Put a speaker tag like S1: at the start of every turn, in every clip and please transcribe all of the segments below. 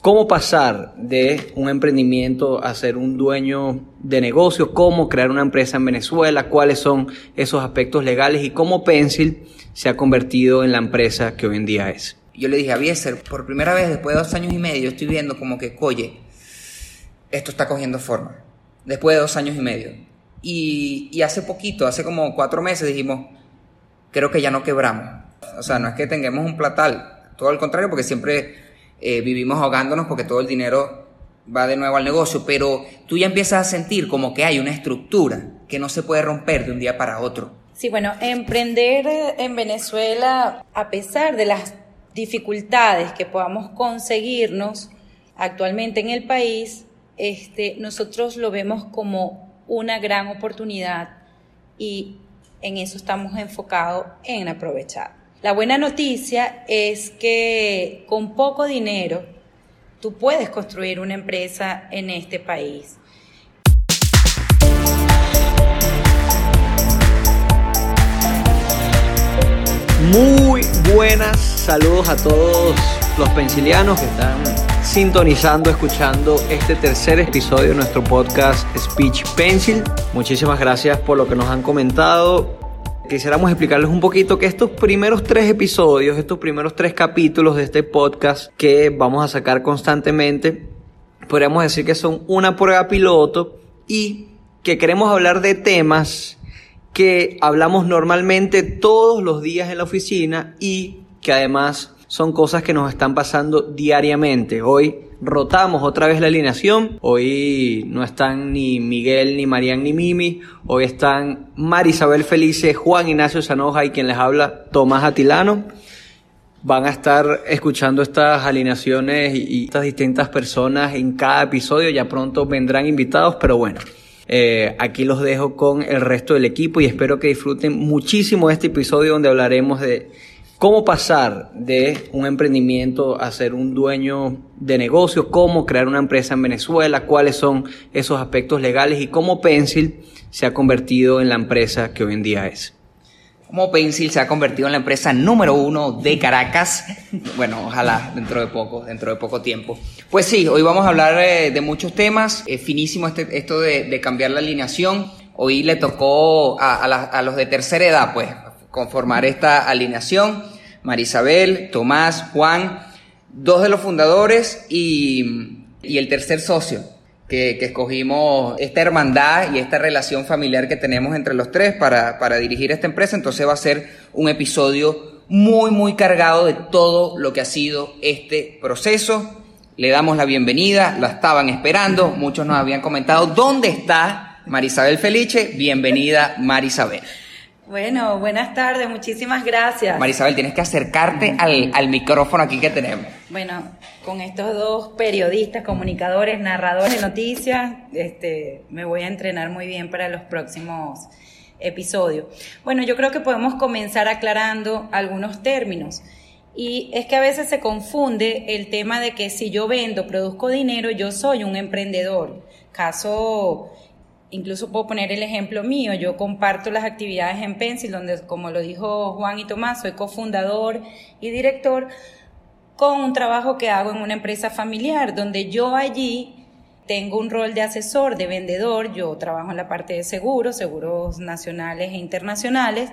S1: cómo pasar de un emprendimiento a ser un dueño de negocios, cómo crear una empresa en Venezuela, cuáles son esos aspectos legales y cómo Pencil se ha convertido en la empresa que hoy en día es.
S2: Yo le dije a Bieser, por primera vez después de dos años y medio, estoy viendo como que, oye, esto está cogiendo forma. Después de dos años y medio. Y, y hace poquito, hace como cuatro meses, dijimos, creo que ya no quebramos. O sea, no es que tengamos un platal, todo al contrario, porque siempre eh, vivimos ahogándonos porque todo el dinero va de nuevo al negocio, pero tú ya empiezas a sentir como que hay una estructura que no se puede romper de un día para otro.
S3: Sí, bueno, emprender en Venezuela, a pesar de las dificultades que podamos conseguirnos actualmente en el país, este, nosotros lo vemos como una gran oportunidad y en eso estamos enfocados en aprovechar. La buena noticia es que con poco dinero tú puedes construir una empresa en este país.
S1: Muy buenas saludos a todos los pensilianos que están sintonizando, escuchando este tercer episodio de nuestro podcast Speech Pencil. Muchísimas gracias por lo que nos han comentado quisiéramos explicarles un poquito que estos primeros tres episodios, estos primeros tres capítulos de este podcast que vamos a sacar constantemente, podríamos decir que son una prueba piloto y que queremos hablar de temas que hablamos normalmente todos los días en la oficina y que además son cosas que nos están pasando diariamente. Hoy rotamos otra vez la alineación. Hoy no están ni Miguel, ni Marian, ni Mimi. Hoy están Marisabel Felice, Juan Ignacio Sanoja y quien les habla, Tomás Atilano. Van a estar escuchando estas alineaciones y estas distintas personas en cada episodio. Ya pronto vendrán invitados, pero bueno. Eh, aquí los dejo con el resto del equipo y espero que disfruten muchísimo este episodio donde hablaremos de cómo pasar de un emprendimiento a ser un dueño de negocios, cómo crear una empresa en Venezuela, cuáles son esos aspectos legales y cómo Pencil se ha convertido en la empresa que hoy en día es.
S2: Cómo Pencil se ha convertido en la empresa número uno de Caracas. Bueno, ojalá dentro de poco, dentro de poco tiempo. Pues sí, hoy vamos a hablar eh, de muchos temas. Es finísimo este, esto de, cambiar la alineación. Hoy le tocó a los de tercera edad, pues, conformar esta alineación. Marisabel, Tomás, Juan, dos de los fundadores y, el tercer socio que, escogimos esta hermandad y esta relación familiar que tenemos entre los tres para, para dirigir esta empresa. Entonces va a ser un episodio muy, muy cargado de todo lo que ha sido este proceso. Le damos la bienvenida, la estaban esperando, muchos nos habían comentado, ¿dónde está Marisabel Felice? Bienvenida Marisabel.
S3: Bueno, buenas tardes, muchísimas gracias.
S2: Marisabel, tienes que acercarte al, micrófono aquí que tenemos.
S3: Bueno, con estos dos periodistas, comunicadores, narradores de noticias, este, me voy a entrenar muy bien para los próximos episodios. Bueno, yo creo que podemos comenzar aclarando algunos términos. Y es que a veces se confunde el tema de que si yo vendo, produzco dinero, yo soy un emprendedor. Caso Incluso puedo poner el ejemplo mío, yo comparto las actividades en Pencil, donde, como lo dijo Juan y Tomás, soy cofundador y director, con un trabajo que hago en una empresa familiar, donde yo allí tengo un rol de asesor, de vendedor, yo trabajo en la parte de seguros, seguros nacionales e internacionales.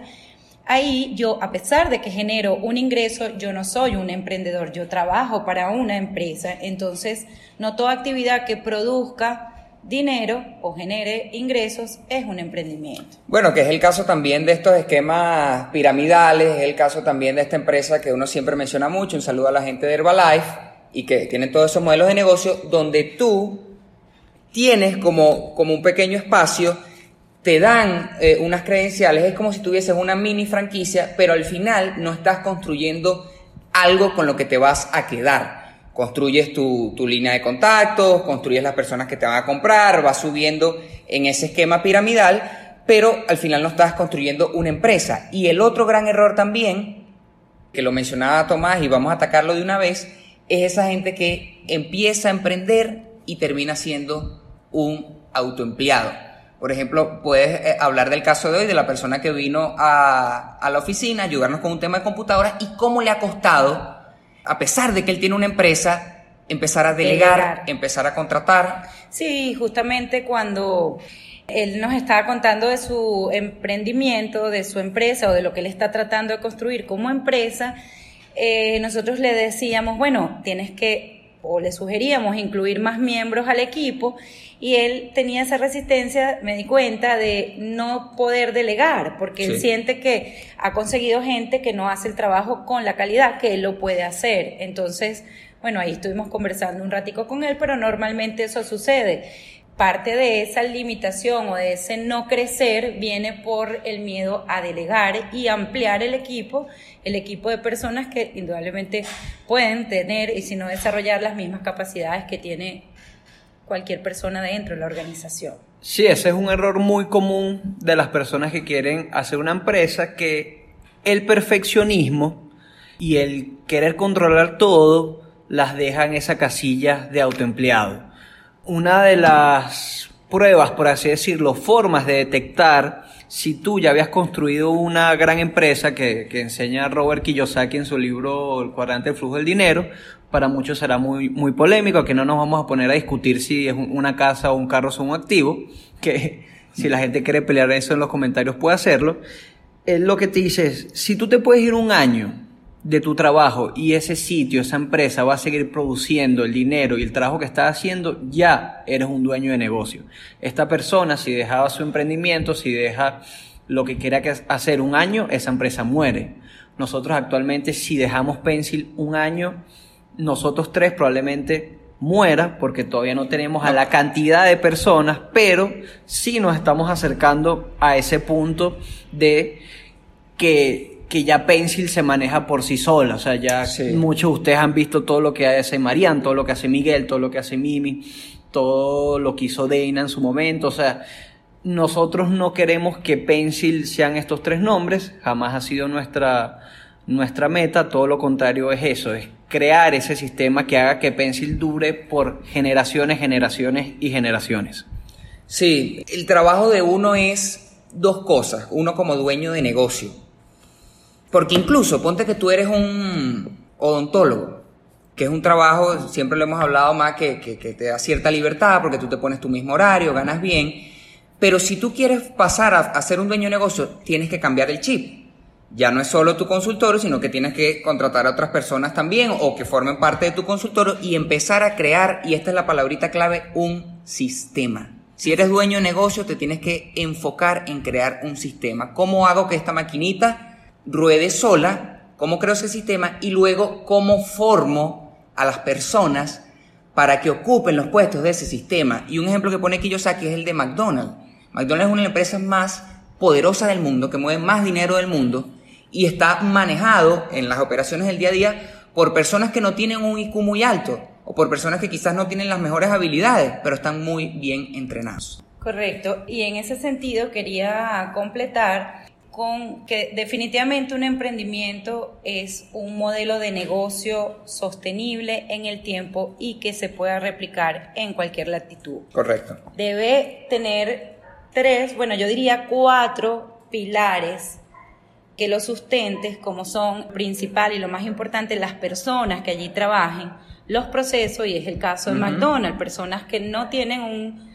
S3: Ahí yo, a pesar de que genero un ingreso, yo no soy un emprendedor, yo trabajo para una empresa. Entonces, no toda actividad que produzca dinero o genere ingresos es un emprendimiento.
S2: Bueno, que es el caso también de estos esquemas piramidales, es el caso también de esta empresa que uno siempre menciona mucho, un saludo a la gente de Herbalife y que tienen todos esos modelos de negocio donde tú tienes como, como un pequeño espacio, te dan eh, unas credenciales, es como si tuvieses una mini franquicia, pero al final no estás construyendo algo con lo que te vas a quedar construyes tu, línea de contactos, construyes las personas que te van a comprar, vas subiendo en ese esquema piramidal, pero al final no estás construyendo una empresa. Y el otro gran error también, que lo mencionaba Tomás y vamos a atacarlo de una vez, es esa gente que empieza a emprender y termina siendo un autoempleado. Por ejemplo, puedes eh, hablar del caso de hoy, de la persona que vino a, a la oficina a ayudarnos con un tema de computadoras y cómo le ha costado a pesar de que él tiene una empresa, empezar a delegar, empezar a contratar.
S3: Sí, justamente cuando él nos estaba contando de su emprendimiento, de su empresa o de lo que él está tratando de construir como empresa, eh, nosotros le decíamos, bueno, tienes que, o le sugeríamos incluir más miembros al equipo y él tenía esa resistencia, me di cuenta, de no poder delegar, porque él siente que ha conseguido gente que no hace el trabajo con la calidad que él lo puede hacer. Entonces, bueno, ahí estuvimos conversando un ratico con él, pero normalmente eso sucede. Parte de esa limitación o de ese no crecer viene por el miedo a delegar y ampliar el equipo, el equipo de personas que indudablemente pueden tener y si no desarrollar las mismas capacidades que tiene cualquier persona dentro de la organización.
S1: Sí, ese es un error muy común de las personas que quieren hacer una empresa, que el perfeccionismo y el querer controlar todo las deja en esa casilla de autoempleado. Una de las pruebas, por así decirlo, formas de detectar si tú ya habías construido una gran empresa que, que enseña Robert Kiyosaki en su libro El cuadrante del flujo del dinero, para muchos será muy, muy polémico, que no nos vamos a poner a discutir si es una casa o un carro son un activo, que si la gente quiere pelear eso en los comentarios puede hacerlo. Él lo que te dice es, si tú te puedes ir un año de tu trabajo y ese sitio, esa empresa va a seguir produciendo el dinero y el trabajo que estás haciendo, ya eres un dueño de negocio. Esta persona, si dejaba su emprendimiento, si deja lo que quiera hacer un año, esa empresa muere. Nosotros actualmente, si dejamos Pencil un año, nosotros tres probablemente muera porque todavía no tenemos a la cantidad de personas, pero sí nos estamos acercando a ese punto de que que ya Pencil se maneja por sí sola. O sea, ya muchos de ustedes han visto todo lo que hace Marian, todo lo que hace Miguel, todo lo que hace Mimi, todo lo que hizo Dana en su momento. O sea, nosotros no queremos que Pencil sean estos tres nombres, jamás ha sido nuestra, nuestra meta, todo lo contrario es eso, es crear ese sistema que haga que Pencil dure por generaciones, generaciones y generaciones.
S2: Sí, el trabajo de uno es dos cosas, uno como dueño de negocio porque incluso, ponte que tú eres un odontólogo, que es un trabajo, siempre lo hemos hablado más, que, te da cierta libertad, porque tú te pones tu mismo horario, ganas bien, pero si tú quieres pasar a, a ser un dueño de negocio, tienes que cambiar el chip. Ya no es solo tu consultorio, sino que tienes que contratar a otras personas también o que formen parte de tu consultorio y empezar a crear, y esta es la palabrita clave, un sistema. Si eres dueño de negocio, te tienes que enfocar en crear un sistema. ¿Cómo hago que esta maquinita ruede sola, cómo creo ese sistema y luego cómo formo a las personas para que ocupen los puestos de ese sistema. Y un ejemplo que pone Kiyosaki es el de McDonald's. McDonald's es una de las empresas más poderosas del mundo, que mueve más dinero del mundo y está manejado en las operaciones del día a día por personas que no tienen un IQ muy alto o por personas que quizás no tienen las mejores habilidades, pero están muy bien entrenados.
S3: Correcto. Y en ese sentido quería completar con que definitivamente un emprendimiento es un modelo de negocio sostenible en el tiempo y que se pueda replicar en cualquier latitud.
S2: Correcto.
S3: Debe tener tres, bueno, yo diría cuatro pilares que lo sustentes, como son principal y lo más importante, las personas que allí trabajen, los procesos, y es el caso de McDonald's, personas que no tienen un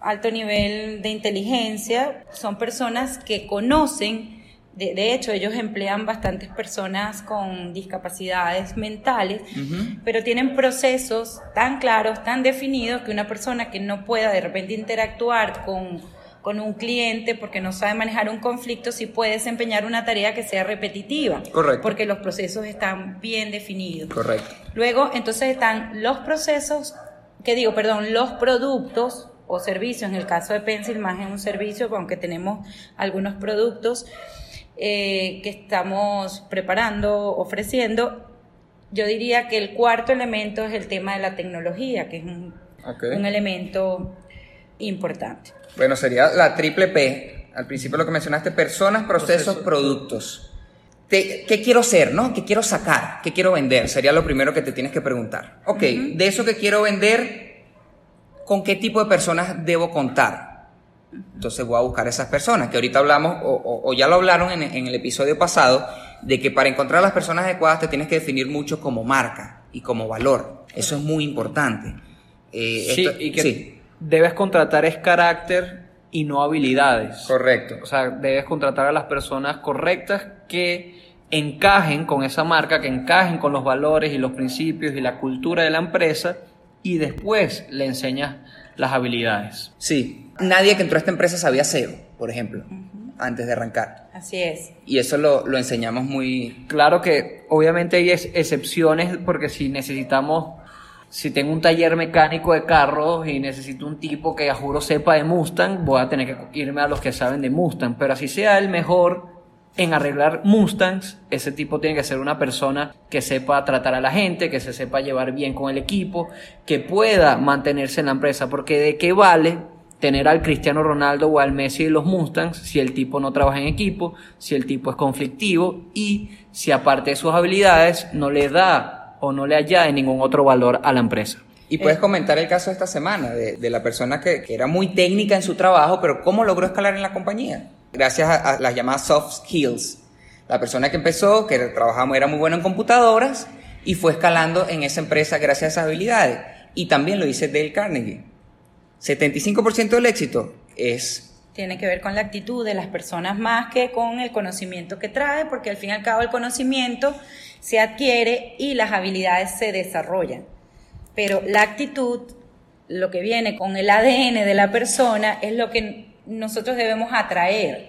S3: alto nivel de inteligencia, son personas que conocen, de, hecho ellos emplean bastantes personas con discapacidades mentales, pero tienen procesos tan claros, tan definidos, que una persona que no pueda de repente interactuar con, con un cliente porque no sabe manejar un conflicto, sí puede desempeñar una tarea que sea repetitiva.
S2: Correcto.
S3: Porque los procesos están bien definidos.
S2: Correcto.
S3: Luego, entonces están los procesos, que digo, perdón, los productos o servicios, en el caso de Pencil más en un servicio, aunque tenemos algunos productos eh, que estamos preparando, ofreciendo, yo diría que el cuarto elemento es el tema de la tecnología, que es un, un elemento importante.
S2: Bueno, sería la triple P. Al principio lo que mencionaste, personas, procesos, productos. ¿Qué quiero ser, no? ¿Qué quiero sacar? ¿Qué quiero vender? Sería lo primero que te tienes que preguntar. Ok, de eso que quiero vender, con qué tipo de personas debo contar. Entonces voy a buscar esas personas, que ahorita hablamos, o, ya lo hablaron en, el episodio pasado, de que para encontrar a las personas adecuadas te tienes que definir mucho como marca y como valor. Eso es muy importante.
S1: Eh, sí, y que debes contratar es carácter y no habilidades.
S2: Correcto.
S1: O sea, debes contratar a las personas correctas que encajen con esa marca, que encajen con los valores y los principios y la cultura de la empresa y después le enseñas las habilidades.
S2: Sí, nadie que entró a esta empresa sabía SEO, por ejemplo, antes de arrancar.
S3: Así es.
S2: Y eso lo, lo enseñamos muy...
S1: Claro que obviamente hay excepciones porque si necesitamos si tengo un taller mecánico de carros y necesito un tipo que a juro sepa de Mustang, voy a tener que irme a los que saben de Mustang. Pero así sea el mejor en arreglar Mustangs, ese tipo tiene que ser una persona que sepa tratar a la gente, que se sepa llevar bien con el equipo, que pueda mantenerse en la empresa. Porque de qué vale tener al Cristiano Ronaldo o al Messi de los Mustangs si el tipo no trabaja en equipo, si el tipo es conflictivo y si aparte de sus habilidades no le da o no le añade ningún otro valor a la empresa.
S2: Y puedes comentar el caso de esta semana, de, la persona que, era muy técnica en su trabajo, pero cómo logró escalar en la compañía. Gracias a, las llamadas soft skills. La persona que empezó, que trabajaba, era muy buena en computadoras y fue escalando en esa empresa gracias a esas habilidades. Y también lo dice Dale Carnegie. 75% del éxito es
S3: tiene que ver con la actitud de las personas más que con el conocimiento que trae, porque al fin y al cabo el conocimiento se adquiere y las habilidades se desarrollan. Pero la actitud, lo que viene con el ADN de la persona, es lo que nosotros debemos atraer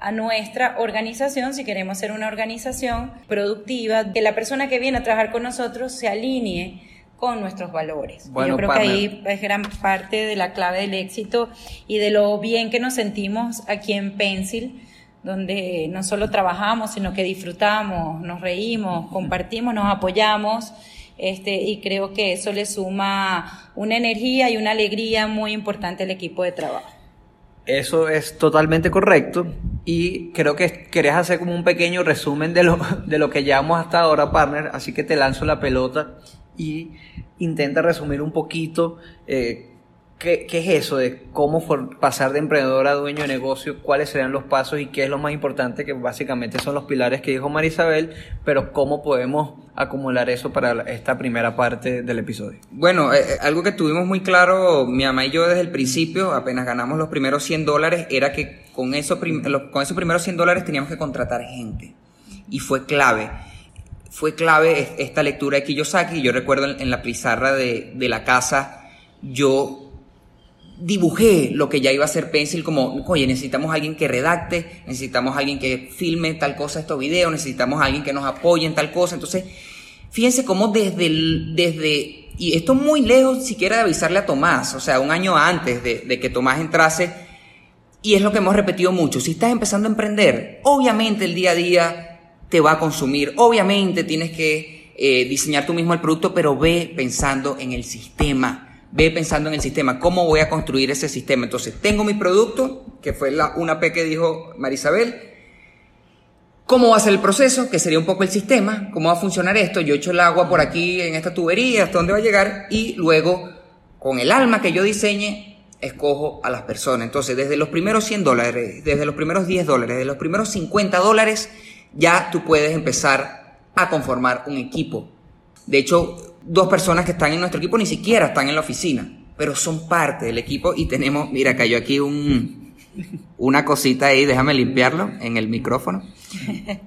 S3: a nuestra organización, si queremos ser una organización productiva, que la persona que viene a trabajar con nosotros se alinee con nuestros valores. Yo creo que ahí es gran parte de la clave del éxito y de lo bien que nos sentimos aquí en Pencil donde no solo trabajamos, sino que disfrutamos, nos reímos, compartimos, nos apoyamos, este, y creo que eso le suma una energía y una alegría muy importante al equipo de trabajo.
S1: Eso es totalmente correcto y creo que querés hacer como un pequeño resumen de lo, de lo que llevamos hasta ahora, partner, así que te lanzo la pelota y intenta resumir un poquito eh, ¿Qué, es eso de cómo pasar de emprendedor a dueño de negocio? ¿Cuáles serían los pasos y qué es lo más importante? Que básicamente son los pilares que dijo Marisabel, pero cómo podemos acumular eso para esta primera parte del episodio.
S2: Bueno, eh, eh, algo que tuvimos muy claro mi mamá y yo desde el principio, apenas ganamos los primeros 100 dólares, era que con, eso con esos primeros 100 dólares teníamos que contratar gente. Y fue clave. Fue clave esta lectura de Kiyosaki. Yo recuerdo en, la pizarra de, de la casa, yo dibujé lo que ya iba a ser Pencil como, oye, necesitamos a alguien que redacte, necesitamos a alguien que filme tal cosa estos videos, necesitamos a alguien que nos apoye en tal cosa. Entonces, fíjense cómo desde, desde, y esto muy lejos siquiera de avisarle a Tomás, o sea, un año antes de, que Tomás entrase, y es lo que hemos repetido mucho, si estás empezando a emprender, obviamente el día a día te va a consumir, obviamente tienes que eh, diseñar tú mismo el producto, pero ve pensando en el sistema. Ve pensando en el sistema, cómo voy a construir ese sistema. Entonces, tengo mi producto, que fue la, una P que dijo Marisabel, cómo va a ser el proceso, que sería un poco el sistema, cómo va a funcionar esto, yo echo el agua por aquí en esta tubería, hasta dónde va a llegar, y luego, con el alma que yo diseñe, escojo a las personas. Entonces, desde los primeros 100 dólares, desde los primeros 10 dólares, desde los primeros 50 dólares, ya tú puedes empezar a conformar un equipo. De hecho, dos personas que están en nuestro equipo ni siquiera están en la oficina, pero son parte del equipo y tenemos, mira, cayó aquí un, una cosita ahí, déjame limpiarlo en el micrófono.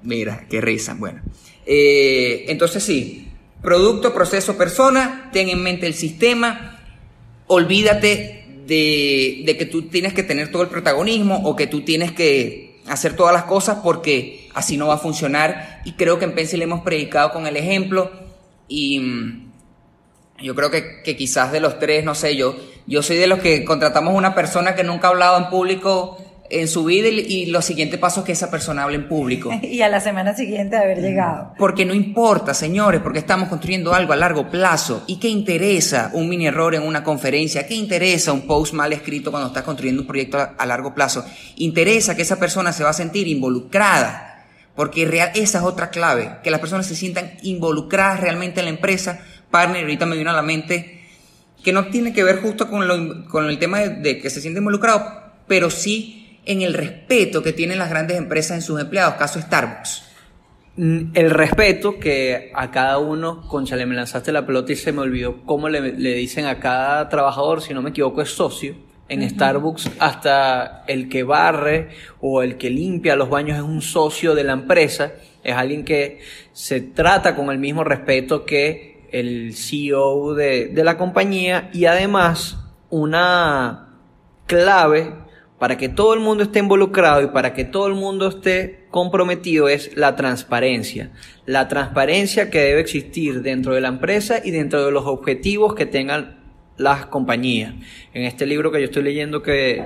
S2: Mira, qué risa. Bueno, eh, entonces sí, producto, proceso, persona, ten en mente el sistema, olvídate de, de, que tú tienes que tener todo el protagonismo o que tú tienes que hacer todas las cosas porque así no va a funcionar. Y creo que en Pencil hemos predicado con el ejemplo y yo creo que, que, quizás de los tres, no sé, yo, yo soy de los que contratamos una persona que nunca ha hablado en público en su vida y, los siguientes pasos que esa persona hable en público.
S3: y a la semana siguiente de haber llegado.
S2: Porque no importa, señores, porque estamos construyendo algo a largo plazo. ¿Y qué interesa un mini error en una conferencia? ¿Qué interesa un post mal escrito cuando estás construyendo un proyecto a, largo plazo? Interesa que esa persona se va a sentir involucrada. Porque real, esa es otra clave, que las personas se sientan involucradas realmente en la empresa partner, ahorita me vino a la mente, que no tiene que ver justo con, lo, con el tema de, que se siente involucrado, pero sí en el respeto que tienen las grandes empresas en sus empleados, caso Starbucks.
S1: mm, el respeto que a cada uno, concha, le me lanzaste la pelota y se me olvidó cómo le, le dicen a cada trabajador, si no me equivoco, es socio. En Starbucks hasta el que barre o el que limpia los baños es un socio de la empresa, es alguien que se trata con el mismo respeto que el CEO de, de la compañía y además una clave para que todo el mundo esté involucrado y para que todo el mundo esté comprometido es la transparencia. La transparencia que debe existir dentro de la empresa y dentro de los objetivos que tengan las compañías. En este libro que yo estoy leyendo que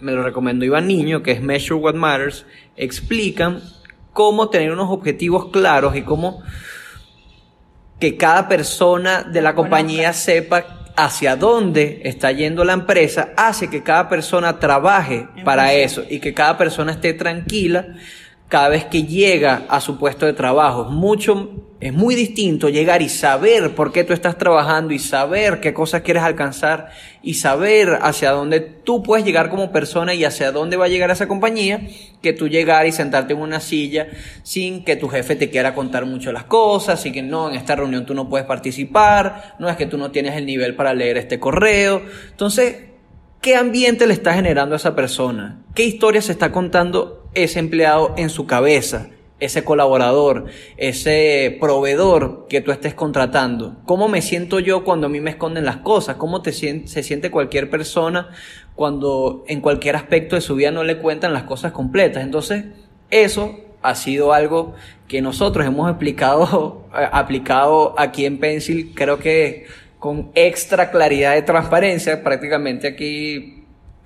S1: me lo recomendó Iván Niño, que es Measure What Matters, explican cómo tener unos objetivos claros y cómo que cada persona de la compañía sepa hacia dónde está yendo la empresa hace que cada persona trabaje para eso y que cada persona esté tranquila cada vez que llega a su puesto de trabajo. Es mucho, es muy distinto llegar y saber por qué tú estás trabajando y saber qué cosas quieres alcanzar y saber hacia dónde tú puedes llegar como persona y hacia dónde va a llegar esa compañía que tú llegar y sentarte en una silla sin que tu jefe te quiera contar mucho las cosas y que no, en esta reunión tú no puedes participar, no es que tú no tienes el nivel para leer este correo. Entonces, ¿qué ambiente le está generando a esa persona? ¿Qué historia se está contando ese empleado en su cabeza, ese colaborador, ese proveedor que tú estés contratando? ¿Cómo me siento yo cuando a mí me esconden las cosas? ¿Cómo te se siente cualquier persona cuando en cualquier aspecto de su vida no le cuentan las cosas completas? Entonces, eso ha sido algo que nosotros hemos explicado, aplicado aquí en Pencil, creo que con extra claridad de transparencia, prácticamente aquí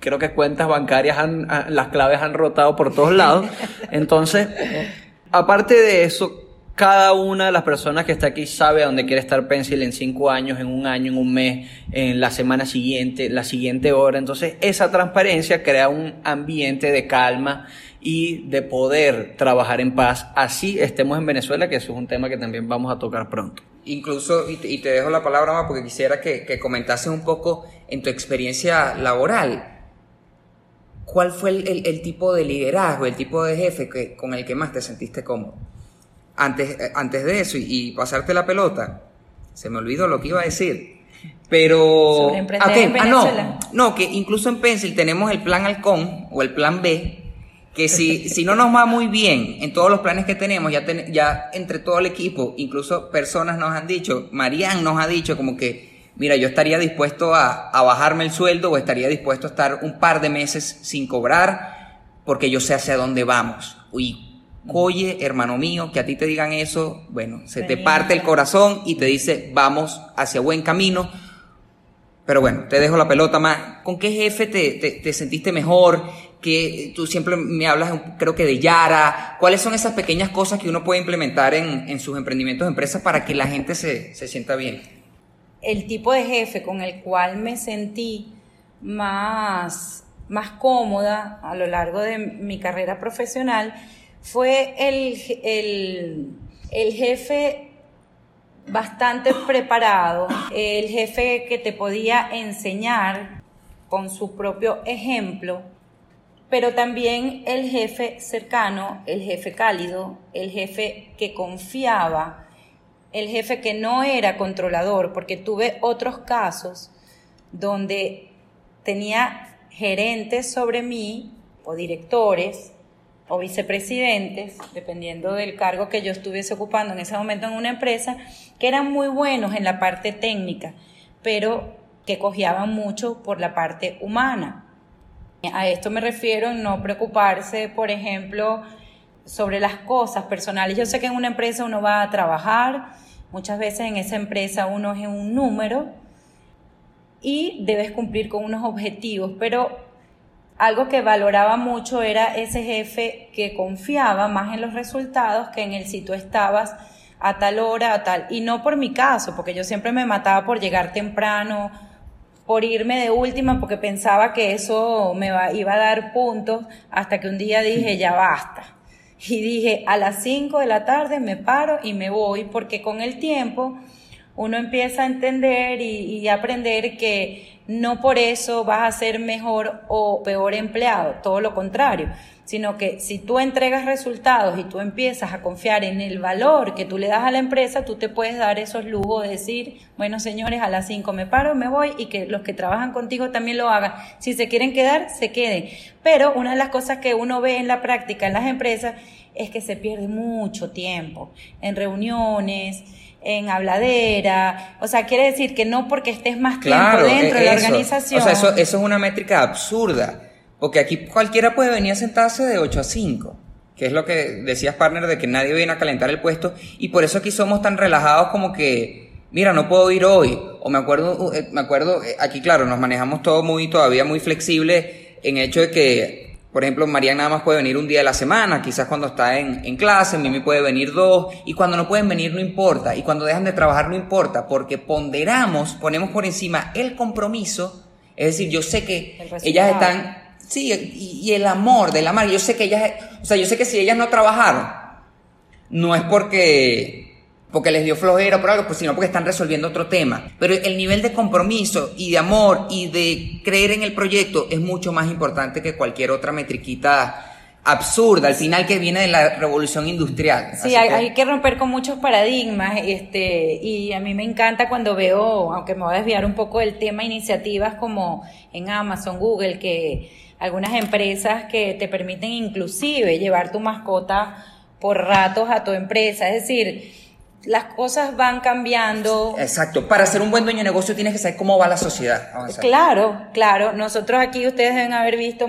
S1: creo que cuentas bancarias, han, las claves han rotado por todos lados. Entonces, aparte de eso, cada una de las personas que está aquí sabe a dónde quiere estar Pencil en cinco años, en un año, en un mes, en la semana siguiente, la siguiente hora. Entonces, esa transparencia crea un ambiente de calma y de poder trabajar en paz. Así estemos en Venezuela, que eso es un tema que también vamos a tocar pronto.
S2: Incluso, y te, dejo la palabra más porque quisiera que, que comentases un poco en tu experiencia laboral ¿Cuál fue el, tipo de liderazgo, el tipo de jefe que, con el que más te sentiste cómodo? Antes, eh, antes de eso y, pasarte la pelota, se me olvidó lo que iba a decir. Pero.
S3: Sobre en ah,
S2: no, no, que incluso en Pencil tenemos el plan halcón o el plan B, que si, si no nos va muy bien en todos los planes que tenemos, ya, ya entre todo el equipo, incluso personas nos han dicho, Marian nos ha dicho como que mira, yo estaría dispuesto a, bajarme el sueldo o estaría dispuesto a estar un par de meses sin cobrar porque yo sé hacia dónde vamos. Y oye, hermano mío, que a ti te digan eso, bueno, se te parte el corazón y te dice, vamos hacia buen camino. Pero bueno, te dejo la pelota más. ¿Con qué jefe te, sentiste mejor? Que tú siempre me hablas, creo que de Yara. ¿Cuáles son esas pequeñas cosas que uno puede implementar en, sus emprendimientos empresas para que la gente se, se sienta bien?
S3: El tipo de jefe con el cual me sentí más, más cómoda a lo largo de mi carrera profesional fue el, el jefe bastante preparado, el jefe que te podía enseñar con su propio ejemplo, pero también el jefe cercano, el jefe cálido, el jefe que confiaba el jefe que no era controlador, porque tuve otros casos donde tenía gerentes sobre mí o directores o vicepresidentes, dependiendo del cargo que yo estuviese ocupando en ese momento en una empresa, que eran muy buenos en la parte técnica, pero que cojeaban mucho por la parte humana. A esto me refiero en no preocuparse, por ejemplo, sobre las cosas personales. Yo sé que en una empresa uno va a trabajar, Muchas veces en esa empresa uno es un número y debes cumplir con unos objetivos, pero algo que valoraba mucho era ese jefe que confiaba más en los resultados que en el si tú estabas a tal hora, a tal. Y no por mi caso, porque yo siempre me mataba por llegar temprano, por irme de última, porque pensaba que eso me iba a dar puntos, hasta que un día dije, ya basta y dije, a las 5 de la tarde me paro y me voy, porque con el tiempo uno empieza a entender y, aprender que no por eso vas a ser mejor o peor empleado, todo lo contrario, sino que si tú entregas resultados y tú empiezas a confiar en el valor que tú le das a la empresa, tú te puedes dar esos lujos de decir, bueno señores, a las 5 me paro, me voy y que los que trabajan contigo también lo hagan. Si se quieren quedar, se queden. Pero una de las cosas que uno ve en la práctica en las empresas es que se pierde mucho tiempo en reuniones, en habladera, o sea, quiere decir que no porque estés más tiempo dentro de la organización.
S2: O sea, eso, eso es una métrica absurda, porque aquí cualquiera puede venir a sentarse de 8 a 5, que es lo que decías, partner, de que nadie viene a calentar el puesto, y por eso aquí somos tan relajados como que, mira, no puedo ir hoy, o me acuerdo, eh, me acuerdo, eh, aquí claro, nos manejamos todo muy, todavía muy flexible en hecho de que por ejemplo, María nada más puede venir un día de la semana, quizás cuando está en, en, clase, Mimi puede venir dos, y cuando no pueden venir no importa, y cuando dejan de trabajar no importa, porque ponderamos, ponemos por encima el compromiso, es decir, yo sé que ellas están, sí, y, y, el amor de la madre, yo sé que ellas, o sea, yo sé que si ellas no trabajaron, no es porque porque les dio flojera por algo, pues sino porque están resolviendo otro tema. Pero el nivel de compromiso y de amor y de creer en el proyecto es mucho más importante que cualquier otra metriquita absurda, al final que viene de la revolución industrial.
S3: Sí, hay que... romper con muchos paradigmas, este, y a mí me encanta cuando veo, aunque me voy a desviar un poco del tema, iniciativas como en Amazon, Google, que algunas empresas que te permiten inclusive llevar tu mascota por ratos a tu empresa, es decir, las cosas van cambiando.
S2: Exacto. Para ser un buen dueño de negocio tienes que saber cómo va la sociedad.
S3: Claro, claro. Nosotros aquí ustedes deben haber visto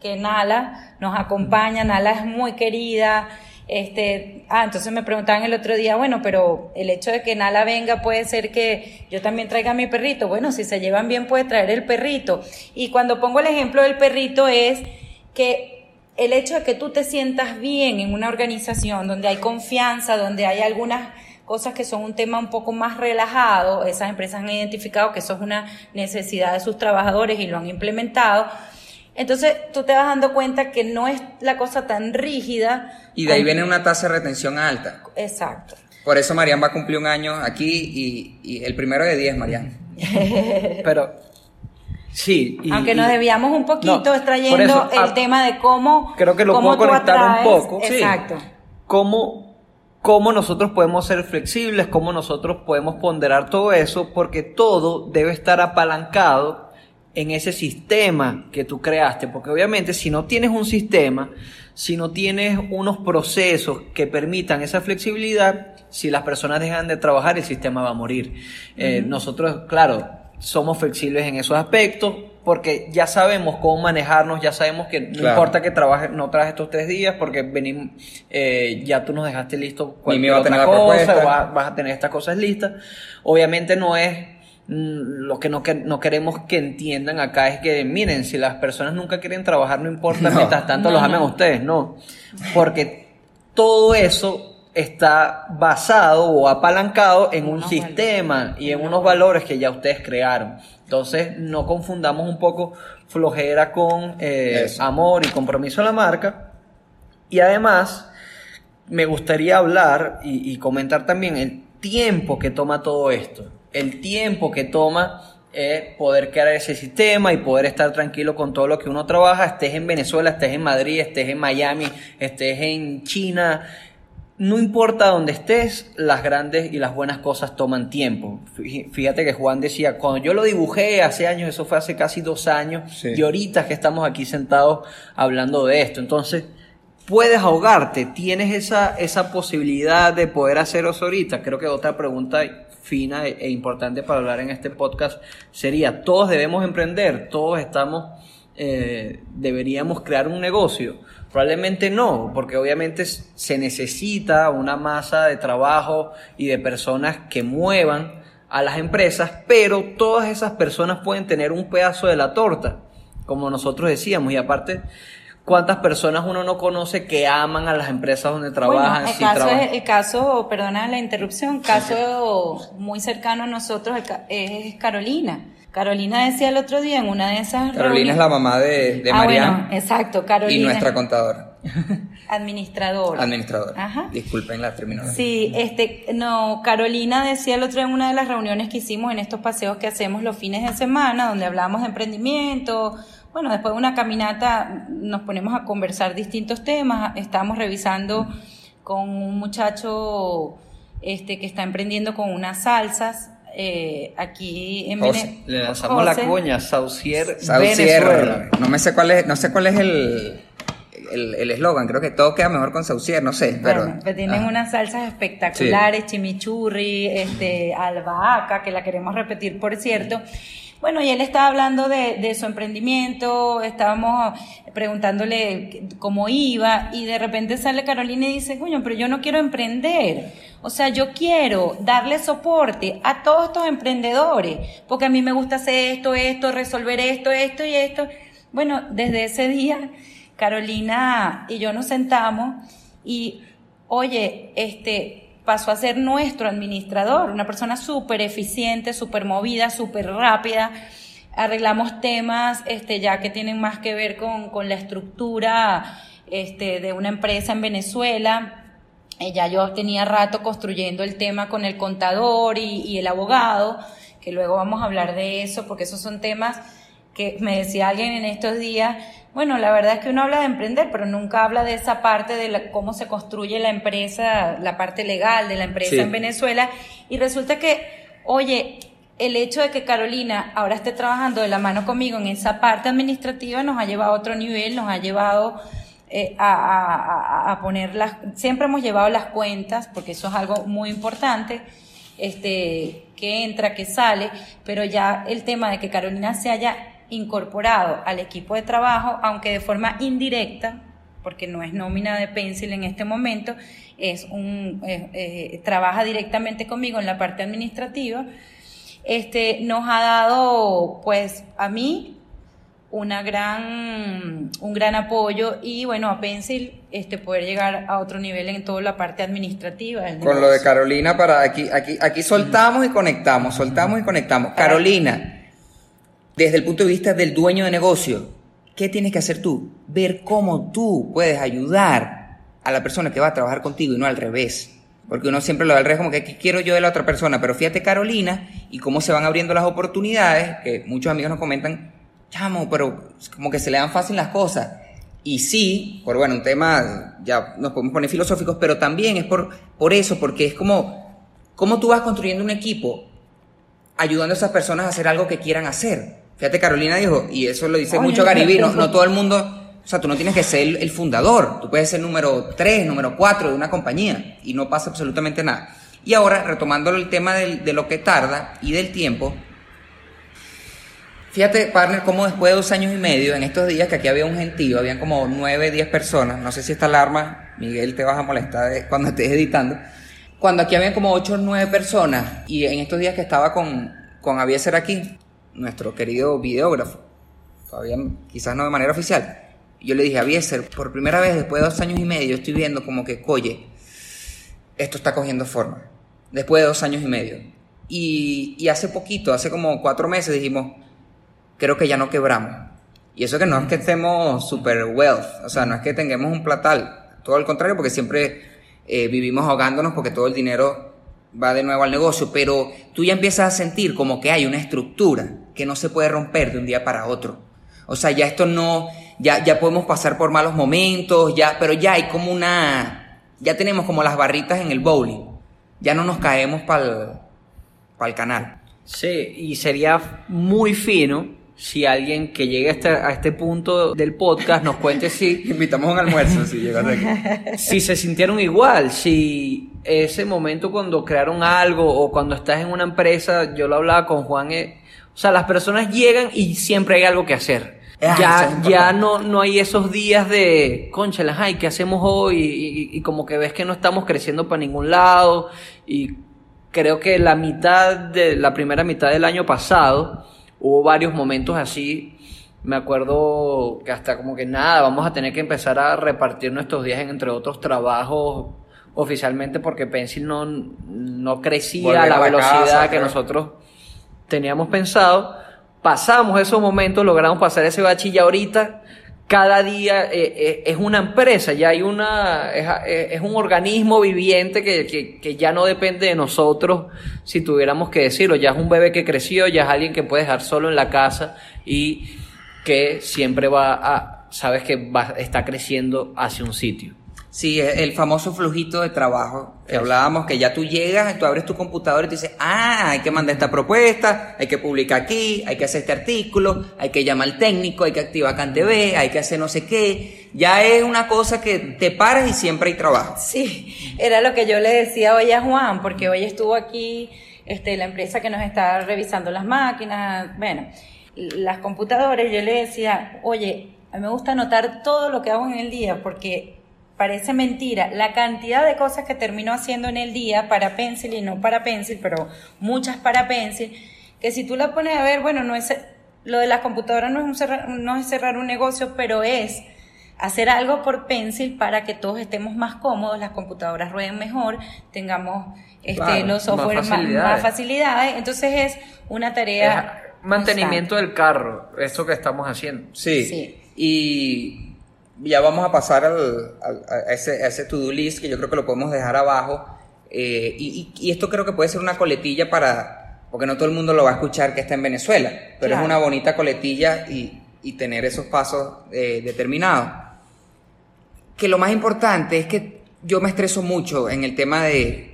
S3: que Nala nos acompaña. Nala es muy querida. Este, ah, entonces me preguntaban el otro día, bueno, pero el hecho de que Nala venga puede ser que yo también traiga a mi perrito. Bueno, si se llevan bien puede traer el perrito. Y cuando pongo el ejemplo del perrito es que el hecho de que tú te sientas bien en una organización donde hay confianza, donde hay algunas cosas que son un tema un poco más relajado, esas empresas han identificado que eso es una necesidad de sus trabajadores y lo han implementado. Entonces tú te vas dando cuenta que no es la cosa tan rígida.
S2: Y de ahí viene una tasa de retención alta.
S3: Exacto.
S2: Por eso Marian va a cumplir un año aquí y, el primero de 10, Marian.
S1: Pero Sí.
S3: Aunque nos debíamos un poquito extrayendo el ah, tema de cómo.
S1: Creo que lo puedo conectar un poco. Exacto. Cómo cómo nosotros podemos ser flexibles, cómo nosotros podemos ponderar todo eso, porque todo debe estar apalancado en ese sistema que tú creaste, porque obviamente si no tienes un sistema, si no tienes unos procesos que permitan esa flexibilidad, si las personas dejan de trabajar, el sistema va a morir. Eh, nosotros, claro, somos flexibles en esos aspectos, porque ya sabemos cómo manejarnos, ya sabemos que no importa que trabajes, no trabajes estos tres días, porque venimos, eh, ya tú nos dejaste listo cualquier otra cosa, vas, vas, a tener estas cosas listas. Obviamente no es mm, lo que no, que no queremos que entiendan acá es que, miren, si las personas nunca quieren trabajar, no importa, mientras tanto los amen ustedes, no. Porque todo eso está basado o apalancado en un sistema y en unos valores que ya ustedes crearon. Entonces, no confundamos un poco flojera con eh, amor y compromiso a la marca. Y además, me gustaría hablar y, comentar también el tiempo que toma todo esto. El tiempo que toma eh, poder crear ese sistema y poder estar tranquilo con todo lo que uno trabaja, estés en Venezuela, estés en Madrid, estés en Miami, estés en China, no importa dónde estés, las grandes y las buenas cosas toman tiempo. Fíjate que Juan decía, cuando yo lo dibujé hace años, eso fue hace casi dos años, y ahorita que estamos aquí sentados hablando de esto. Entonces, puedes ahogarte, tienes esa, esa posibilidad de poder hacer eso ahorita. Creo que otra pregunta fina e, e importante para hablar en este podcast sería, ¿todos debemos emprender? ¿Todos estamos, eh, deberíamos crear un negocio? Probablemente no, porque obviamente se necesita una masa de trabajo y de personas que muevan a las empresas, pero todas esas personas pueden tener un pedazo de la torta, como nosotros decíamos, y aparte, ¿cuántas personas uno no conoce que aman a las empresas donde trabajan?
S3: el, caso el caso, perdona la interrupción, caso muy cercano a nosotros es Carolina. Carolina decía el otro día en una de esas
S2: Carolina es la mamá de, de ah,
S3: exacto, Carolina.
S2: Y nuestra contadora.
S3: Administrador.
S2: Administrador.
S3: Ajá.
S2: Disculpen la terminología.
S3: Sí, este, no, Carolina decía el otro día en una de las reuniones que hicimos en estos paseos que hacemos los fines de semana, donde hablamos de emprendimiento. Bueno, después de una caminata nos ponemos a conversar distintos temas. Estábamos revisando con un muchacho este, que está emprendiendo con unas salsas. Eh, aquí en
S2: José,
S3: Vene-
S1: Le lanzamos la cuña, Saucier,
S2: Saucier.
S1: Venezuela.
S2: No me sé cuál es, no sé cuál es el el el eslogan, creo que todo queda mejor con Saucier, no sé, pero
S3: Bueno, pues tienen
S2: ajá.
S3: unas salsas espectaculares, chimichurri, este, albahaca, que la queremos repetir, por cierto. Bueno, y él estaba hablando de, de su emprendimiento, estábamos preguntándole cómo iba, y de repente sale Carolina y dice, coño, pero yo no quiero emprender. O sea, yo quiero darle soporte a todos estos emprendedores, porque a mí me gusta hacer esto, esto, resolver esto, esto y esto. Bueno, desde ese día, Carolina y yo nos sentamos y, oye, este pasó a ser nuestro administrador, una persona súper eficiente, súper movida, súper rápida. Arreglamos temas este, ya que tienen más que ver con, con la estructura este, de una empresa en Venezuela. Eh, ya yo tenía rato construyendo el tema con el contador y, y el abogado, que luego vamos a hablar de eso, porque esos son temas que me decía alguien en estos días, bueno, la verdad es que uno habla de emprender, pero nunca habla de esa parte de la- cómo se construye la empresa, la parte legal de la empresa
S2: Sí.
S3: en Venezuela. Y resulta que, oye, el hecho de que Carolina ahora esté trabajando de la mano conmigo en esa parte administrativa nos ha llevado a otro nivel, nos ha llevado eh, a, a- a- a poner las, siempre hemos llevado las cuentas, porque eso es algo muy importante, este, que entra, que sale, pero ya el tema de que Carolina se haya incorporado al equipo de trabajo, aunque de forma indirecta, porque no es nómina de Pencil en este momento, es un, eh, eh, trabaja directamente conmigo en la parte administrativa, este, nos ha dado, pues, a mí una gran, un gran apoyo y bueno, a Pencil este, poder llegar a otro nivel en toda la parte administrativa.
S2: Con lo de. Carolina para aquí, aquí, aquí soltamos y conectamos, soltamos y conectamos. Carolina, desde el punto de vista del dueño de negocio, ¿qué tienes que hacer tú? Ver cómo tú puedes ayudar a la persona que va a trabajar contigo y no al revés. Porque uno siempre lo da al revés como que ¿qué quiero yo de la otra persona. Pero fíjate Carolina y cómo se van abriendo las oportunidades, que muchos amigos nos comentan, chamo, pero como que se le dan fácil las cosas. Y sí, por bueno, un tema, ya nos podemos poner filosóficos, pero también es por, por eso, porque es como, cómo tú vas construyendo un equipo ayudando a esas personas a hacer algo que quieran hacer. Fíjate, Carolina dijo, y eso lo dice
S3: Oye,
S2: mucho Garibí, no, todo el mundo, o sea, tú no tienes que ser el, el fundador, tú puedes ser número 3, número 4 de una compañía y no pasa absolutamente nada. Y ahora, retomando el tema del- de lo que tarda y del tiempo, Fíjate, partner, como después de dos años y medio, en estos días que aquí había un gentío, habían como nueve, diez personas, no sé si esta alarma, Miguel, te vas a molestar cuando estés editando, cuando aquí habían como ocho o nueve personas, y en estos días que estaba con, con Avieser aquí, nuestro querido videógrafo, todavía quizás no de manera oficial, yo le dije, Avieser, por primera vez después de dos años y medio estoy viendo como que, oye, esto está cogiendo forma, después de dos años y medio. Y, y hace poquito, hace como cuatro meses dijimos, creo que ya no quebramos. Y eso que no es que estemos super wealth, o sea, no es que tengamos un platal, todo al contrario, porque siempre eh, vivimos ahogándonos porque todo el dinero va de nuevo al negocio, pero tú ya empiezas a sentir como que hay una estructura que no se puede romper de un día para otro. O sea, ya esto no, ya, ya podemos pasar por malos momentos, ya, pero ya hay como una, ya tenemos como las barritas en el bowling, ya no nos caemos para el canal.
S1: Sí, y sería muy fino si alguien que llegue a este, a este punto del podcast nos cuente si,
S2: Invitamos a un almuerzo si llegas aquí.
S1: si se sintieron igual, si ese momento cuando crearon algo o cuando estás en una empresa, yo lo hablaba con Juan, eh, o sea, las personas llegan y siempre hay algo que hacer.
S2: Ah, es
S1: ya ya no, no hay esos días de, conchalas, ay, ¿qué hacemos hoy? Y, y- y como que ves que no estamos creciendo para ningún lado. Y creo que la mitad de la primera mitad del año pasado hubo varios momentos así. Me acuerdo que hasta como que nada, vamos a tener que empezar a repartir nuestros días en, entre otros trabajos oficialmente porque Pencil no, no crecía
S2: Volver
S1: a la
S2: a la
S1: velocidad
S2: casa,
S1: que
S2: creo.
S1: nosotros teníamos pensado. Pasamos esos momentos, logramos pasar ese bache y ahorita cada día eh, eh, es una empresa, ya hay una, es, es un organismo viviente que, que, que, ya no depende de nosotros, si tuviéramos que decirlo, ya es un bebé que creció, ya es alguien que puede dejar solo en la casa y que siempre va a, sabes que va, está creciendo hacia un sitio.
S2: Sí, el famoso flujito de trabajo que hablábamos, que ya tú llegas, tú abres tu computador y te dices, ah, hay que mandar esta propuesta, hay que publicar aquí, hay que hacer este artículo, hay que llamar al técnico, hay que activar CanTV, hay que hacer no sé qué. Ya es una cosa que te paras y siempre hay trabajo.
S3: Sí, era lo que yo le decía hoy a Juan, porque hoy estuvo aquí este, la empresa que nos está revisando las máquinas, bueno, las computadoras, yo le decía, oye, a mí me gusta anotar todo lo que hago en el día, porque parece mentira la cantidad de cosas que termino haciendo en el día para Pencil y no para Pencil, pero muchas para Pencil, que si tú la pones a ver, bueno, no es lo de las computadoras no es, un cerrar, no es cerrar un negocio, pero es hacer algo por Pencil para que todos estemos más cómodos, las computadoras rueden mejor, tengamos este, los software más facilidades. Más, facilidades. Entonces es una tarea...
S1: Es mantenimiento del carro, esto que estamos haciendo.
S2: Sí. sí. Y ya vamos a pasar al, a ese, a ese to-do list que yo creo que lo podemos dejar abajo. Eh, y, y, esto creo que puede ser una coletilla para, porque no todo el mundo lo va a escuchar que está en Venezuela, pero es una bonita coletilla y, y tener esos pasos eh, determinados. Que lo más importante es que yo me estreso mucho en el tema de,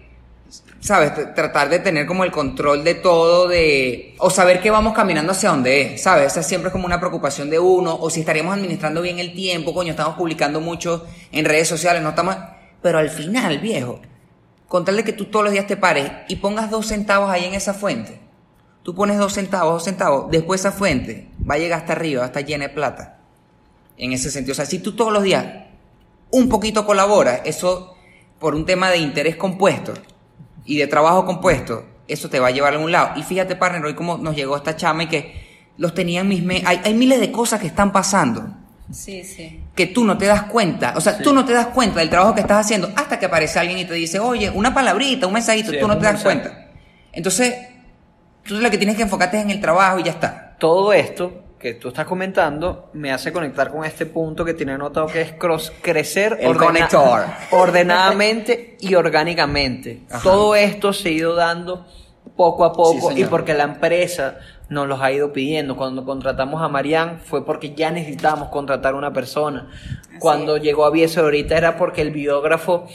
S2: ¿sabes? Tratar de tener como el control de todo, de... O saber que vamos caminando hacia donde es, ¿sabes? Esa siempre es como una preocupación de uno, o si estaríamos administrando bien el tiempo, coño, estamos publicando mucho en redes sociales, no estamos... Pero al final, viejo, con tal de que tú todos los días te pares y pongas dos centavos ahí en esa fuente, tú pones dos centavos, dos centavos, después esa fuente va a llegar hasta arriba, hasta llena de plata. En ese sentido, o sea, si tú todos los días un poquito colaboras, eso por un tema de interés compuesto, y de trabajo compuesto, eso te va a llevar a algún lado. Y fíjate, partner, hoy cómo nos llegó esta chama y que los tenían mis... Hay, hay miles de cosas que están pasando.
S3: Sí, sí.
S2: Que tú no te das cuenta. O sea, tú no te das cuenta del trabajo que estás haciendo hasta que aparece alguien y te dice, oye, una palabrita, un mensajito, tú no te das cuenta. Entonces, tú lo que tienes que enfocarte es en el trabajo y ya está.
S1: Todo esto que tú estás comentando me hace conectar con este punto que tiene anotado que es cross crecer ordenadamente y orgánicamente. Todo esto se ha ido dando poco a poco y porque la empresa nos los ha ido pidiendo. Cuando contratamos a Marianne fue porque ya necesitábamos contratar una persona. Cuando llegó a Vieso ahorita era porque el biógrafo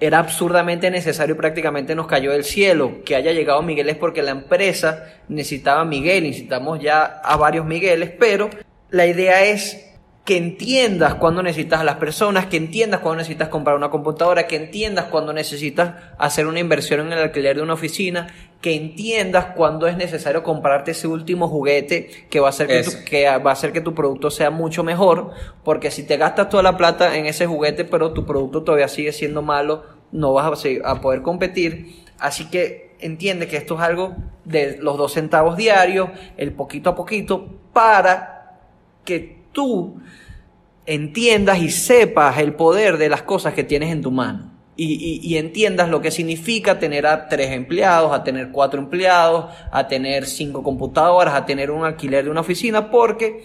S1: era absurdamente necesario y prácticamente nos cayó del cielo. Que haya llegado Miguel es porque la empresa necesitaba a Miguel, necesitamos ya a varios Migueles, pero la idea es que entiendas cuando necesitas a las personas, que entiendas cuando necesitas comprar una computadora, que entiendas cuando necesitas hacer una inversión en el alquiler de una oficina, que entiendas cuando es necesario comprarte ese último juguete que va a hacer que, tu, que va a hacer que tu producto sea mucho mejor, porque si te gastas toda la plata en ese juguete, pero tu producto todavía sigue siendo malo, no vas a, a poder competir. Así que entiende que esto es algo de los dos centavos diarios, el poquito a poquito, para que tú entiendas y sepas el poder de las cosas que tienes en tu mano. Y, y, entiendas lo que significa tener a tres empleados, a tener cuatro empleados, a tener cinco computadoras, a tener un alquiler de una oficina, porque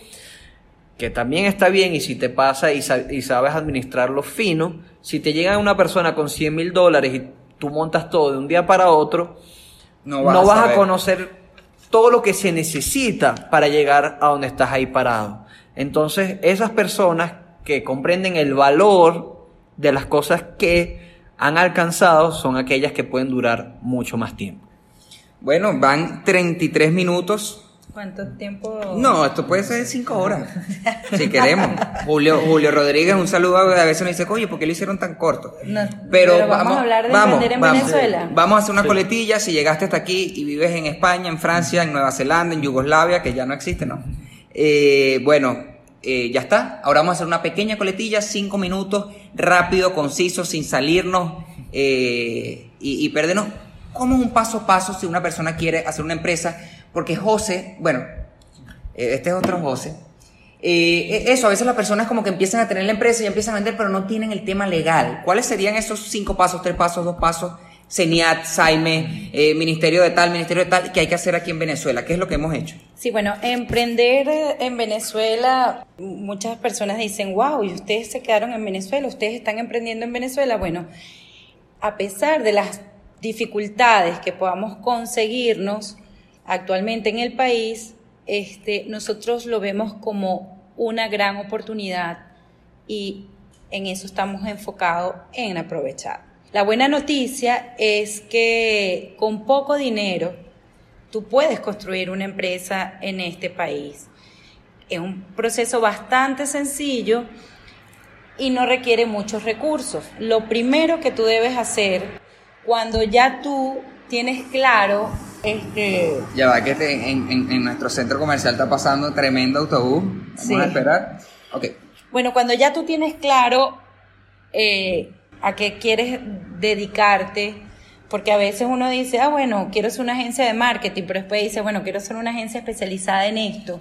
S1: que también está bien y si te pasa y, y sabes administrarlo fino, si te llega una persona con 100 mil dólares y tú montas todo de un día para otro, no vas, no vas a, a conocer todo lo que se necesita para llegar a donde estás ahí parado. Entonces, esas personas que comprenden el valor de las cosas que han alcanzado son aquellas que pueden durar mucho más tiempo.
S2: Bueno, van 33 minutos.
S3: ¿Cuánto tiempo?
S2: No, esto puede ser 5 horas, si queremos. Julio, Julio Rodríguez, un saludo. A veces nos dice, oye, ¿por qué lo hicieron tan corto?
S3: pero, vamos, vamos, a hablar de vamos, en
S2: vamos,
S3: Venezuela.
S2: Vamos a hacer una coletilla. Si llegaste hasta aquí y vives en España, en Francia, en Nueva Zelanda, en Yugoslavia, que ya no existe, ¿no? Eh, bueno, eh, ya está. Ahora vamos a hacer una pequeña coletilla, cinco minutos, rápido, conciso, sin salirnos eh, y, y, perdernos. ¿Cómo es un paso a paso si una persona quiere hacer una empresa? Porque José, bueno, eh, este es otro José. Eh, eso, a veces las personas como que empiezan a tener la empresa y empiezan a vender, pero no tienen el tema legal. ¿Cuáles serían esos cinco pasos, tres pasos, dos pasos CENIAT, SAIME, eh, Ministerio de tal, Ministerio de tal, que hay que hacer aquí en Venezuela. ¿Qué es lo que hemos hecho?
S3: Sí, bueno, emprender en Venezuela, muchas personas dicen, wow, y ustedes se quedaron en Venezuela, ustedes están emprendiendo en Venezuela. Bueno, a pesar de las dificultades que podamos conseguirnos actualmente en el país, este, nosotros lo vemos como una gran oportunidad y en eso estamos enfocados en aprovechar. La buena noticia es que con poco dinero tú puedes construir una empresa en este país. Es un proceso bastante sencillo y no requiere muchos recursos. Lo primero que tú debes hacer cuando ya tú tienes claro este
S2: ya va que en, en, nuestro centro comercial está pasando tremendo autobús vamos a esperar ok
S3: bueno cuando ya tú tienes claro eh, a qué quieres dedicarte porque a veces uno dice ah bueno quiero ser una agencia de marketing pero después dice bueno quiero ser una agencia especializada en esto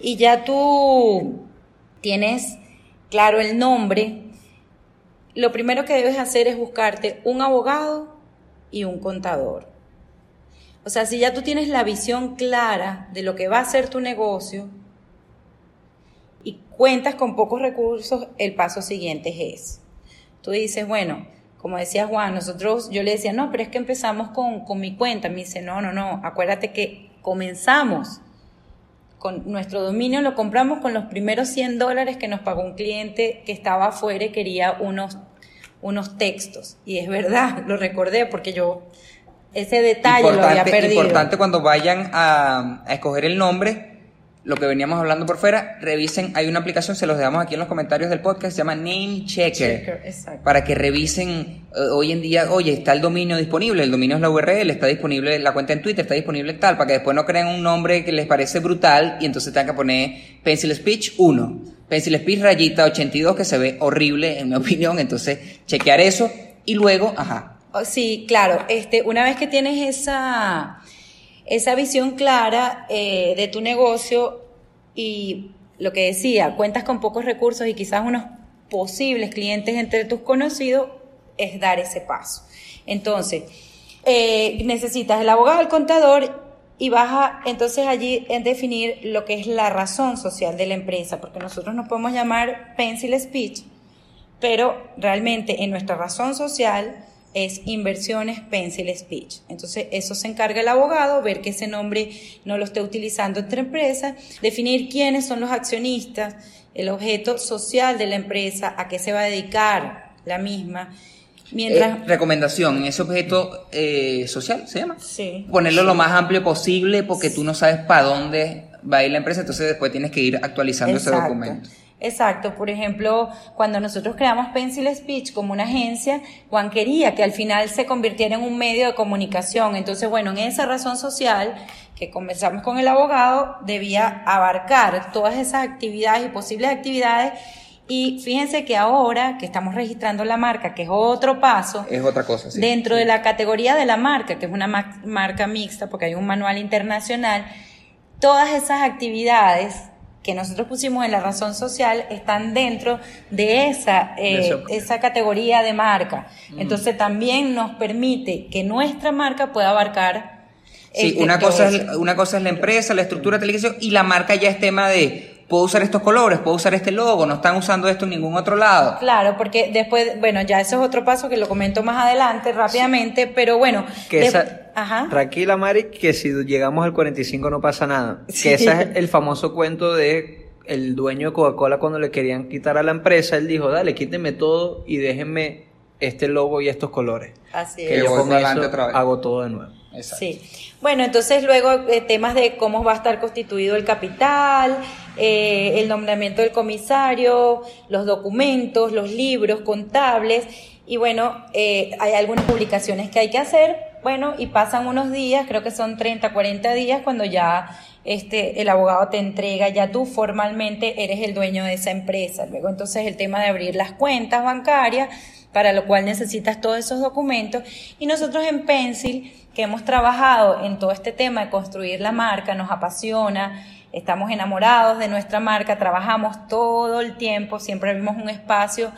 S3: y ya tú tienes claro el nombre lo primero que debes hacer es buscarte un abogado y un contador. O sea, si ya tú tienes la visión clara de lo que va a ser tu negocio y cuentas con pocos recursos, el paso siguiente es Tú dices, bueno, como decía Juan, nosotros, yo le decía, no, pero es que empezamos con, con mi cuenta. Me dice, no, no, no, acuérdate que comenzamos con nuestro dominio, lo compramos con los primeros 100 dólares que nos pagó un cliente que estaba afuera y quería unos unos textos. Y es verdad, lo recordé porque yo ese detalle lo había perdido.
S2: Importante cuando vayan a, escoger el nombre, lo que veníamos hablando por fuera, revisen, hay una aplicación, se los dejamos aquí en los comentarios del podcast, se llama Name Checker, para que revisen eh, hoy en día, oye, está el dominio disponible, el dominio es la URL, está disponible la cuenta en Twitter, está disponible tal, para que después no creen un nombre que les parece brutal y entonces tengan que poner Pencil Speech 1 Pencil Speed rayita 82 que se ve horrible en mi opinión, entonces chequear eso y luego, ajá.
S3: Oh, sí, claro, este, una vez que tienes esa, esa visión clara eh, de tu negocio y lo que decía, cuentas con pocos recursos y quizás unos posibles clientes entre tus conocidos, es dar ese paso. Entonces, eh, necesitas el abogado, el contador y vas a entonces allí en definir lo que es la razón social de la empresa, porque nosotros nos podemos llamar pencil speech, pero realmente en nuestra razón social es inversiones pencil speech. Entonces eso se encarga el abogado, ver que ese nombre no lo esté utilizando otra empresa, definir quiénes son los accionistas, el objeto social de la empresa, a qué se va a dedicar la misma
S2: Mientras... Eh, recomendación, ese objeto eh, social se llama.
S3: Sí.
S2: Ponerlo lo más amplio posible porque tú no sabes para dónde va a ir la empresa, entonces después tienes que ir actualizando ese documento.
S3: Exacto, por ejemplo, cuando nosotros creamos Pencil Speech como una agencia, Juan quería que al final se convirtiera en un medio de comunicación. Entonces, bueno, en esa razón social que comenzamos con el abogado, debía abarcar todas esas actividades y posibles actividades y fíjense que ahora que estamos registrando la marca, que es otro paso,
S2: es otra cosa, sí.
S3: dentro de la categoría de la marca, que es una marca mixta, porque hay un manual internacional, todas esas actividades que nosotros pusimos en la razón social están dentro de esa, eh, esa categoría de marca. Mm. Entonces también nos permite que nuestra marca pueda abarcar.
S2: Sí, este una, cosa es, una cosa es la empresa, la estructura de televisión y la marca ya es tema de puedo usar estos colores, puedo usar este logo, no están usando esto en ningún otro lado.
S3: Claro, porque después, bueno, ya eso es otro paso que lo comento más adelante rápidamente, pero bueno.
S1: Que Tranquila, Mari, que si llegamos al 45 no pasa nada. Que ese es el famoso cuento de el dueño de Coca-Cola cuando le querían quitar a la empresa, él dijo, dale, quítenme todo y déjenme este logo y estos colores.
S3: Así
S1: es. Que yo con eso hago todo de nuevo.
S3: Sí. Bueno, entonces luego eh, temas de cómo va a estar constituido el capital, eh, el nombramiento del comisario, los documentos, los libros contables y bueno, eh, hay algunas publicaciones que hay que hacer, bueno, y pasan unos días, creo que son 30, 40 días cuando ya este, el abogado te entrega, ya tú formalmente eres el dueño de esa empresa. Luego entonces el tema de abrir las cuentas bancarias, para lo cual necesitas todos esos documentos. Y nosotros en Pencil, que hemos trabajado en todo este tema de construir la marca, nos apasiona, estamos enamorados de nuestra marca, trabajamos todo el tiempo, siempre vimos un espacio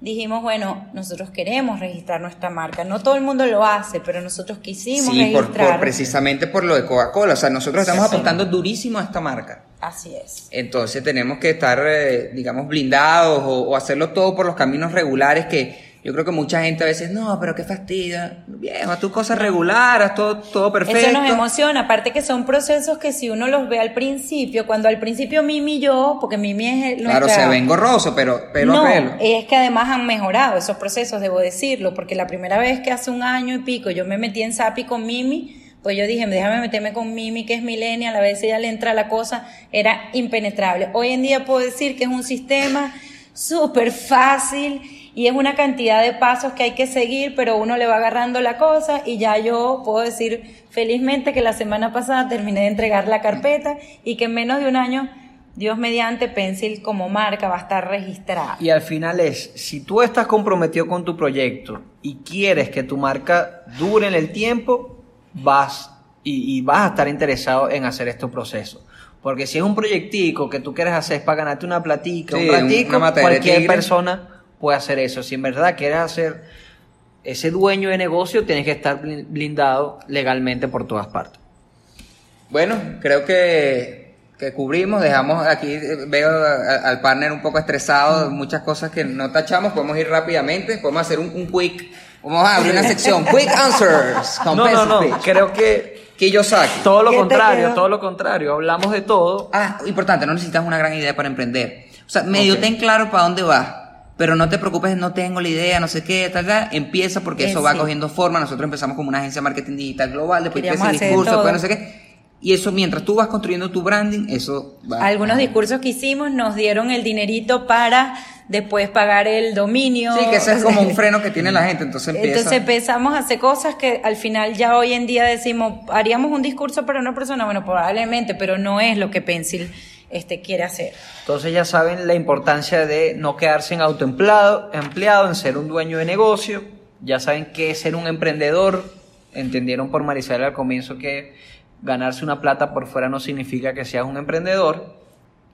S3: dijimos, bueno, nosotros queremos registrar nuestra marca. No todo el mundo lo hace, pero nosotros quisimos
S2: Sí, por,
S3: registrar.
S2: por- precisamente por lo de Coca-Cola. O sea, nosotros estamos
S3: Sí.
S2: apostando durísimo a esta marca.
S3: Así es.
S2: Entonces tenemos que estar, eh, digamos, blindados o, o hacerlo todo por los caminos regulares que yo creo que mucha gente a veces, no, pero qué fastidio. Viejo, haz tus cosas regulares, todo, todo perfecto.
S3: Eso nos emociona, aparte que son procesos que si uno los ve al principio, cuando al principio Mimi y yo, porque Mimi es el-
S2: Claro,
S3: nuestra-
S2: se ven gorroso, pero pelo
S3: no,
S2: a pelo.
S3: es que además han mejorado esos procesos, debo decirlo, porque la primera vez que hace un año y pico yo me metí en Sapi con Mimi, pues yo dije, déjame meterme con Mimi, que es millennial, a veces ya le entra la cosa, era impenetrable. Hoy en día puedo decir que es un sistema súper fácil y es una cantidad de pasos que hay que seguir, pero uno le va agarrando la cosa y ya yo puedo decir felizmente que la semana pasada terminé de entregar la carpeta y que en menos de un año, Dios mediante, Pencil como marca va a estar registrada.
S1: Y al final es, si tú estás comprometido con tu proyecto y quieres que tu marca dure en el tiempo, vas y, y vas a estar interesado en hacer estos procesos. Porque si es un proyectico que tú quieres hacer para ganarte una platica,
S2: Sí,
S1: un ratico,
S2: una materia de
S1: cualquier
S2: tigre.
S1: persona puede hacer eso. Si en verdad quieres hacer ese dueño de negocio, tienes que estar blin- blindado legalmente por todas partes.
S2: Bueno, creo que, que cubrimos, dejamos aquí, eh, veo a- al partner un poco estresado, muchas cosas que no tachamos, podemos ir rápidamente, podemos hacer un, un quick, vamos a abrir una sección, quick answers, con
S1: No, no, no,
S2: Pitch.
S1: creo que
S2: Kiyosaki.
S1: todo lo
S3: ¿Qué te
S1: contrario, todo lo contrario, hablamos de todo.
S2: Ah, importante, no necesitas una gran idea para emprender. O sea, medio ten claro para dónde vas, pero no te preocupes, no tengo la idea, no sé qué, tal, tal. Empieza porque
S3: Eh,
S2: eso va cogiendo forma. Nosotros empezamos como una agencia de marketing digital global, después empieza el discurso, después no sé qué. Y eso, mientras tú vas construyendo tu branding, eso va.
S3: Algunos discursos que hicimos nos dieron el dinerito para después pagar el dominio.
S2: Sí, que ese es como un freno que tiene la gente, entonces empieza.
S3: Entonces empezamos a hacer cosas que al final ya hoy en día decimos, haríamos un discurso para una persona, bueno, probablemente, pero no es lo que Pencil este, quiere hacer.
S1: Entonces ya saben la importancia de no quedarse en autoempleado, empleado, en ser un dueño de negocio. Ya saben qué es ser un emprendedor. Entendieron por Marisela al comienzo que ganarse una plata por fuera no significa que seas un emprendedor.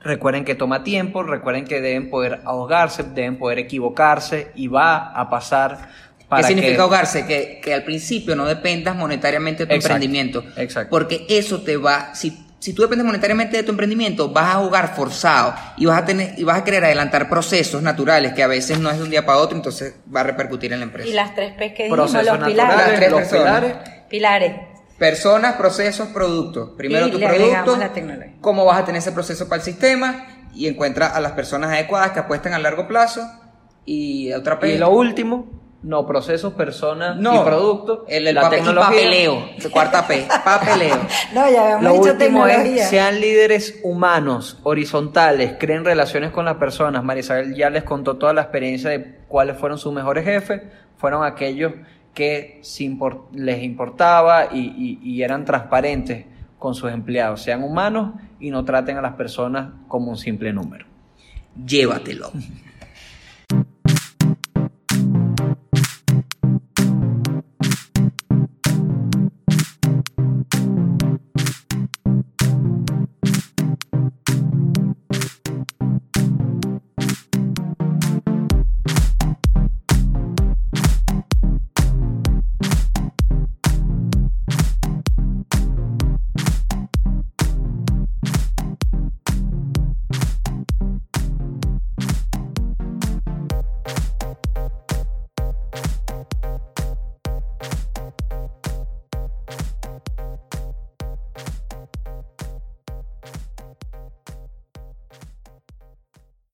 S1: Recuerden que toma tiempo, recuerden que deben poder ahogarse, deben poder equivocarse y va a pasar para
S2: ¿Qué significa
S1: que-
S2: ahogarse? Que, que al principio no dependas monetariamente de tu
S1: Exacto,
S2: emprendimiento.
S1: exacto.
S2: Porque eso te va, si, si tú dependes monetariamente de tu emprendimiento, vas a jugar forzado y vas a tener, y vas a querer adelantar procesos naturales que a veces no es de un día para otro, entonces va a repercutir en la empresa.
S3: Y las tres P que dijimos, los
S2: Las
S1: naturales,
S2: tres
S3: pilares.
S1: los
S2: personas.
S1: pilares.
S3: Pilares.
S2: Personas, procesos, productos. Primero
S3: Y
S2: tu producto,
S3: la tecnología.
S2: cómo vas a tener ese proceso para el sistema y encuentra a las personas adecuadas que apuesten a largo plazo y otra
S1: Y
S2: pe-
S1: lo último, no procesos, personas y productos.
S2: el, el
S1: la
S2: papel-
S1: tecnología.
S2: papeleo, cuarta P, papeleo.
S3: No, ya habíamos
S1: Lo
S3: dicho
S1: último
S3: tecnología.
S1: es, sean líderes humanos, horizontales, creen relaciones con las personas. Marisabel ya les contó toda la experiencia de cuáles fueron sus mejores jefes. Fueron aquellos que les importaba y, y- y eran transparentes con sus empleados. Sean humanos y no traten a las personas como un simple número.
S2: Llévatelo.